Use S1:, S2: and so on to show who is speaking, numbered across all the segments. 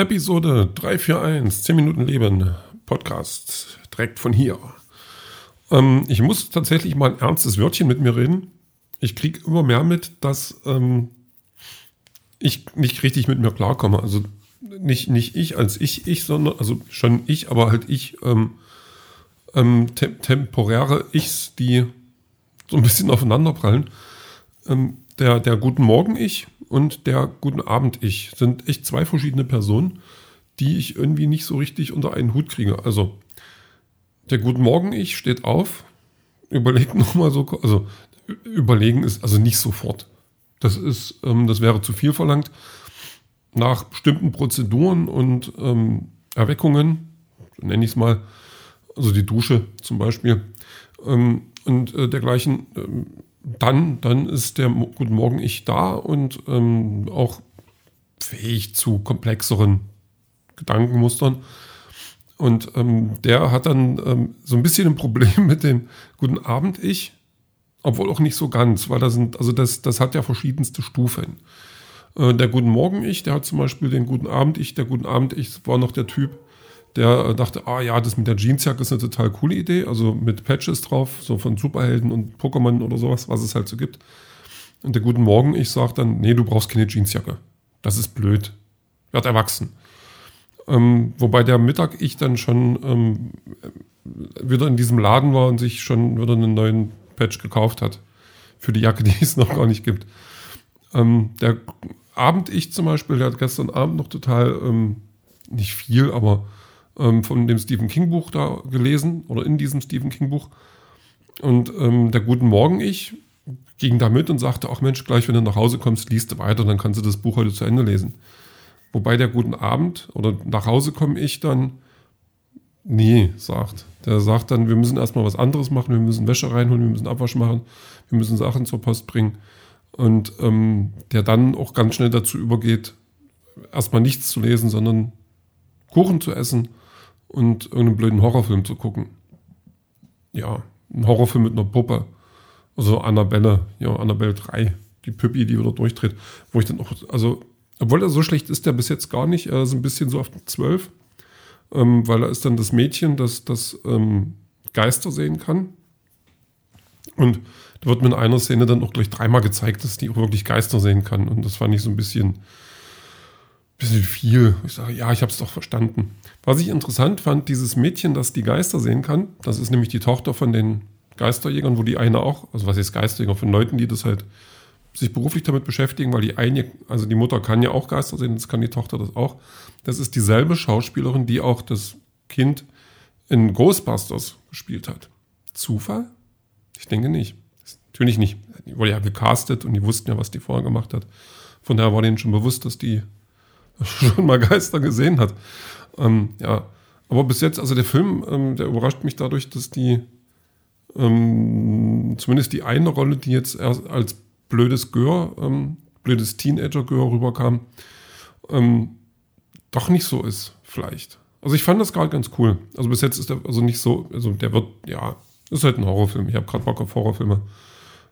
S1: Episode 341, 10 Minuten Leben, Podcast, direkt von hier. Ähm, ich muss tatsächlich mal ein ernstes Wörtchen mit mir reden. Ich kriege immer mehr mit, dass ähm, ich nicht richtig mit mir klarkomme. Also nicht, nicht ich als ich, ich, sondern, also schon ich, aber halt ich, ähm, ähm, te temporäre Ichs, die so ein bisschen aufeinanderprallen. Ähm, der, der Guten Morgen-Ich und der Guten Abend-Ich sind echt zwei verschiedene Personen, die ich irgendwie nicht so richtig unter einen Hut kriege. Also, der Guten Morgen-Ich steht auf, überlegt nochmal so, also überlegen ist also nicht sofort. Das ist, ähm, das wäre zu viel verlangt. Nach bestimmten Prozeduren und ähm, Erweckungen, nenne ich es mal, also die Dusche zum Beispiel ähm, und äh, dergleichen, ähm, dann, dann ist der Guten Morgen ich da und ähm, auch fähig zu komplexeren Gedankenmustern. Und ähm, der hat dann ähm, so ein bisschen ein Problem mit dem Guten Abend ich, obwohl auch nicht so ganz, weil da sind, also das, das hat ja verschiedenste Stufen. Äh, der Guten Morgen ich, der hat zum Beispiel den Guten Abend ich, der Guten Abend ich war noch der Typ, der dachte, ah ja, das mit der Jeansjacke ist eine total coole Idee, also mit Patches drauf, so von Superhelden und Pokémon oder sowas, was es halt so gibt. Und der Guten Morgen, ich sage dann, nee, du brauchst keine Jeansjacke. Das ist blöd. Werd erwachsen. Ähm, wobei der Mittag ich dann schon ähm, wieder in diesem Laden war und sich schon wieder einen neuen Patch gekauft hat. Für die Jacke, die es noch gar nicht gibt. Ähm, der Abend ich zum Beispiel, der hat gestern Abend noch total, ähm, nicht viel, aber ähm, von dem Stephen King Buch da gelesen oder in diesem Stephen King Buch. Und ähm, der Guten Morgen ich ging da mit und sagte, ach Mensch, gleich wenn du nach Hause kommst, liest du weiter, dann kannst du das Buch heute zu Ende lesen. Wobei der Guten Abend oder nach Hause komme ich dann, nee, sagt. Der sagt dann, wir müssen erstmal was anderes machen, wir müssen Wäsche reinholen, wir müssen Abwasch machen, wir müssen Sachen zur Post bringen. Und ähm, der dann auch ganz schnell dazu übergeht, erstmal nichts zu lesen, sondern Kuchen zu essen und irgendeinen blöden Horrorfilm zu gucken. Ja, ein Horrorfilm mit einer Puppe. Also Annabelle, ja, Annabelle 3, die Püppi, die wieder durchdreht. Wo ich dann auch, also, obwohl er so schlecht ist, der bis jetzt gar nicht, er ist ein bisschen so auf 12, ähm, weil er ist dann das Mädchen, das, das ähm, Geister sehen kann. Und da wird mir in einer Szene dann auch gleich dreimal gezeigt, dass die auch wirklich Geister sehen kann. Und das fand ich so ein bisschen, bisschen viel. Ich sage, ja, ich habe es doch verstanden. Was ich interessant fand, dieses Mädchen, das die Geister sehen kann, das ist nämlich die Tochter von den Geisterjägern, wo die eine auch, also was ist Geisterjäger, von Leuten, die das halt sich beruflich damit beschäftigen, weil die eine, also die Mutter kann ja auch Geister sehen, das kann die Tochter das auch. Das ist dieselbe Schauspielerin, die auch das Kind in Ghostbusters gespielt hat. Zufall? Ich denke nicht. Natürlich nicht. Die wurde ja gecastet und die wussten ja, was die vorher gemacht hat. Von daher war denen schon bewusst, dass die schon mal Geister gesehen hat. Ähm, ja, aber bis jetzt, also der Film, ähm, der überrascht mich dadurch, dass die ähm, zumindest die eine Rolle, die jetzt erst als blödes Gör, ähm, blödes Teenager-Gör rüberkam, ähm, doch nicht so ist, vielleicht. Also ich fand das gerade ganz cool. Also bis jetzt ist der also nicht so, also der wird, ja, ist halt ein Horrorfilm. Ich habe gerade Bock auf Horrorfilme.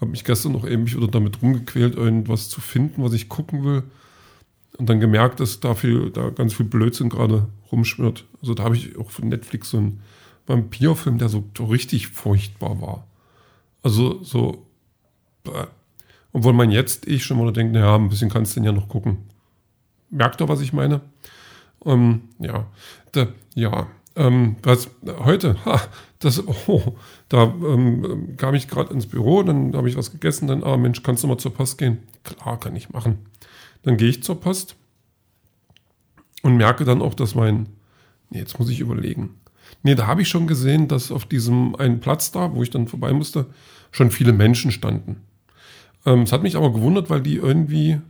S1: Habe mich gestern noch eben wieder damit rumgequält, irgendwas zu finden, was ich gucken will und dann gemerkt, dass da viel, da ganz viel Blödsinn gerade rumschwirrt. Also da habe ich auch von Netflix so einen Vampirfilm, der so, so richtig furchtbar war. Also so, bäh. obwohl man jetzt ich schon mal denkt, naja, ein bisschen kannst du den ja noch gucken. Merkt ihr, was ich meine? Ähm, ja, da, ja, ähm, was heute, ha, das, oh, da ähm, kam ich gerade ins Büro, dann habe ich was gegessen, dann, ah Mensch, kannst du mal zur Post gehen? Klar, kann ich machen. Dann gehe ich zur Post und merke dann auch, dass mein, nee, jetzt muss ich überlegen. Nee, da habe ich schon gesehen, dass auf diesem einen Platz da, wo ich dann vorbei musste, schon viele Menschen standen. Ähm, es hat mich aber gewundert, weil die irgendwie,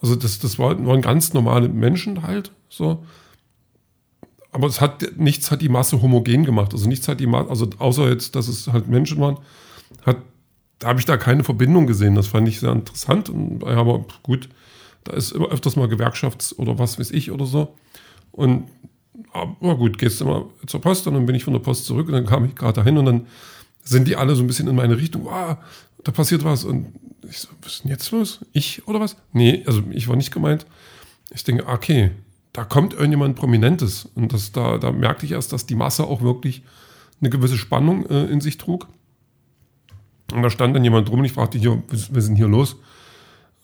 S1: also das, das war, waren ganz normale Menschen halt, so. Aber es hat, nichts hat die Masse homogen gemacht. Also nichts hat die Masse, also außer jetzt, dass es halt Menschen waren, hat, da habe ich da keine Verbindung gesehen. Das fand ich sehr interessant. Und, aber gut, da ist immer öfters mal Gewerkschafts- oder was weiß ich oder so. Und aber gut, gehst mal zur Post und dann bin ich von der Post zurück und dann kam ich gerade dahin und dann sind die alle so ein bisschen in meine Richtung, wow, da passiert was. Und ich so, was ist denn jetzt los? Ich oder was? Nee, also ich war nicht gemeint. Ich denke, okay, da kommt irgendjemand Prominentes. Und das, da, da merkte ich erst, dass die Masse auch wirklich eine gewisse Spannung äh, in sich trug. Und da stand dann jemand drum und ich fragte hier, was, was hier los?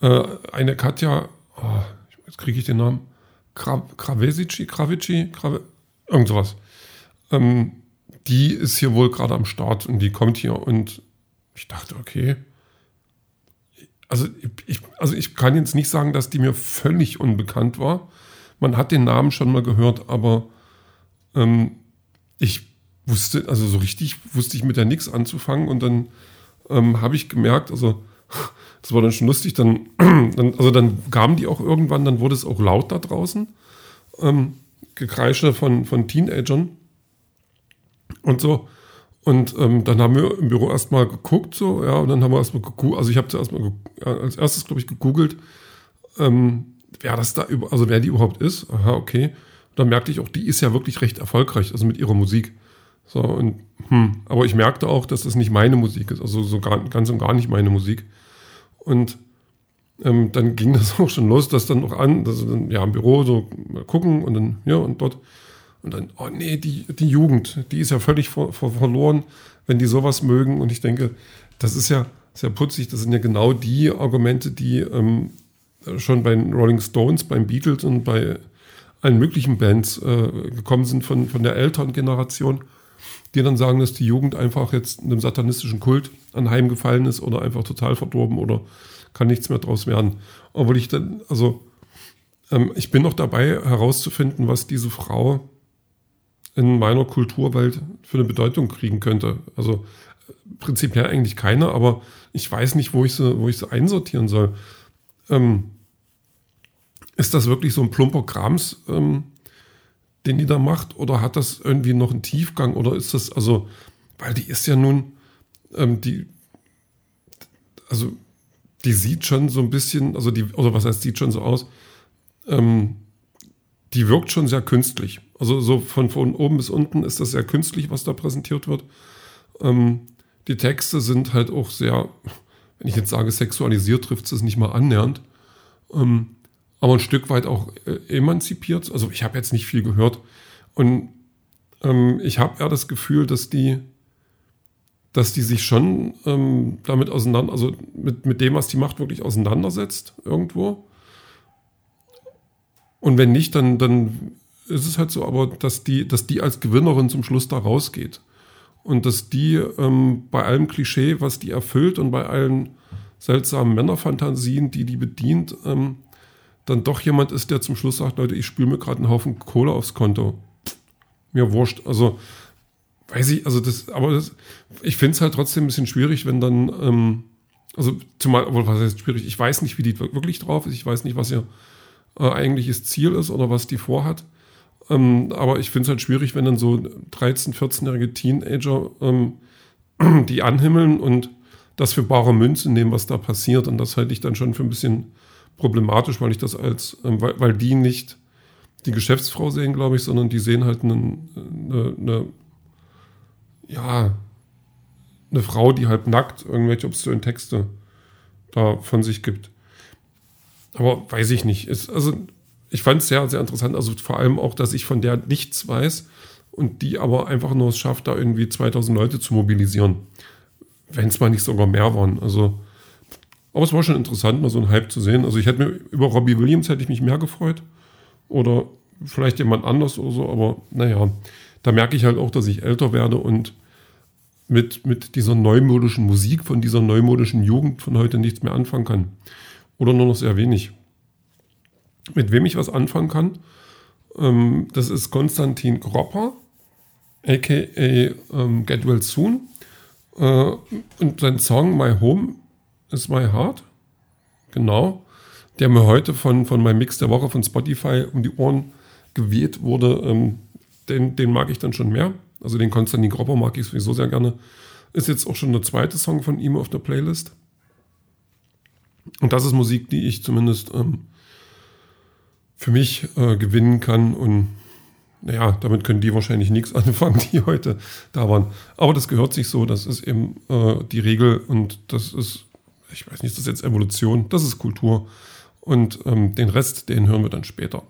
S1: Äh, eine Katja, oh, jetzt kriege ich den Namen, Kravesici, Kravici, Krave, irgend sowas. Ähm, die ist hier wohl gerade am Start und die kommt hier und ich dachte, okay. Also ich, also ich kann jetzt nicht sagen, dass die mir völlig unbekannt war. Man hat den Namen schon mal gehört, aber ähm, ich wusste, also so richtig wusste ich mit der nichts anzufangen und dann ähm, habe ich gemerkt, also das war dann schon lustig, dann, dann, also dann kamen die auch irgendwann, dann wurde es auch laut da draußen. Ähm, Gekreische von, von Teenagern und so. Und ähm, dann haben wir im Büro erstmal geguckt, so, ja, und dann haben wir erstmal gegoogelt, also ich habe zuerst mal als erstes, glaube ich, gegoogelt, ähm, wer das da, also wer die überhaupt ist. Aha, okay. Und dann merkte ich auch, die ist ja wirklich recht erfolgreich, also mit ihrer Musik. So, und, hm, aber ich merkte auch, dass das nicht meine Musik ist, also so gar, ganz und gar nicht meine Musik. Und ähm, dann ging das auch schon los, dass dann noch an, dass dann, ja, im Büro so gucken und dann, ja, und dort. Und dann, oh nee, die, die Jugend, die ist ja völlig vor, vor, verloren, wenn die sowas mögen. Und ich denke, das ist ja sehr putzig, das sind ja genau die Argumente, die ähm, schon bei den Rolling Stones, beim Beatles und bei allen möglichen Bands äh, gekommen sind von, von der älteren Generation, die dann sagen, dass die Jugend einfach jetzt einem satanistischen Kult anheimgefallen ist oder einfach total verdorben oder kann nichts mehr draus werden. Obwohl ich dann, also ähm, ich bin noch dabei herauszufinden, was diese Frau in meiner Kulturwelt für eine Bedeutung kriegen könnte. Also prinzipiell eigentlich keine, aber ich weiß nicht, wo ich sie, wo ich sie einsortieren soll. Ähm, ist das wirklich so ein plumper Krams, ähm, den die da macht, oder hat das irgendwie noch einen Tiefgang, oder ist das, also, weil die ist ja nun, ähm, die, also, die sieht schon so ein bisschen, also die, oder was heißt, sieht schon so aus, ähm, die wirkt schon sehr künstlich. Also so von, von oben bis unten ist das sehr künstlich, was da präsentiert wird. Ähm, die Texte sind halt auch sehr, wenn ich jetzt sage, sexualisiert, trifft es nicht mal annähernd. Ähm, aber ein Stück weit auch äh, emanzipiert. Also ich habe jetzt nicht viel gehört. Und ähm, ich habe eher das Gefühl, dass die, dass die sich schon ähm, damit auseinander, also mit, mit dem, was die macht, wirklich auseinandersetzt irgendwo. Und wenn nicht, dann, dann ist es halt so, aber dass die, dass die als Gewinnerin zum Schluss da rausgeht. Und dass die ähm, bei allem Klischee, was die erfüllt und bei allen seltsamen Männerfantasien, die die bedient, ähm, dann doch jemand ist, der zum Schluss sagt, Leute, ich spüle mir gerade einen Haufen Kohle aufs Konto. Mir wurscht. Also, weiß ich, also das, aber das, ich finde es halt trotzdem ein bisschen schwierig, wenn dann, ähm, also zumal, obwohl, was heißt schwierig, ich weiß nicht, wie die wirklich drauf ist, ich weiß nicht, was ihr äh, eigentliches Ziel ist oder was die vorhat. Ähm, aber ich finde es halt schwierig, wenn dann so 13-, 14-jährige Teenager ähm, die anhimmeln und das für bare Münze nehmen, was da passiert. Und das halte ich dann schon für ein bisschen problematisch, weil ich das als, ähm, weil, weil die nicht die Geschäftsfrau sehen, glaube ich, sondern die sehen halt einen, eine, eine, ja, eine Frau, die halt nackt irgendwelche obszönen Texte da von sich gibt. Aber weiß ich nicht. Es, also ich fand es sehr, sehr interessant. Also vor allem auch, dass ich von der nichts weiß und die aber einfach nur es schafft, da irgendwie 2000 Leute zu mobilisieren. Wenn es mal nicht sogar mehr waren. Also, aber es war schon interessant, mal so einen Hype zu sehen. Also ich hätte mir über Robbie Williams hätte ich mich mehr gefreut. Oder vielleicht jemand anders oder so. Aber naja, da merke ich halt auch, dass ich älter werde und mit, mit dieser neumodischen Musik, von dieser neumodischen Jugend von heute nichts mehr anfangen kann. Oder nur noch sehr wenig mit wem ich was anfangen kann. Ähm, das ist Konstantin Gropper, aka ähm, Get Well Soon. Äh, und sein Song My Home is My Heart. Genau. Der mir heute von, von meinem Mix der Woche von Spotify um die Ohren gewählt wurde. Ähm, den, den mag ich dann schon mehr. Also den Konstantin Gropper mag ich sowieso sehr gerne. Ist jetzt auch schon der zweite Song von ihm auf der Playlist. Und das ist Musik, die ich zumindest ähm, für mich äh, gewinnen kann. Und naja, damit können die wahrscheinlich nichts anfangen, die heute da waren. Aber das gehört sich so, das ist eben äh, die Regel und das ist, ich weiß nicht, ist das jetzt Evolution, das ist Kultur. Und ähm, den Rest, den hören wir dann später.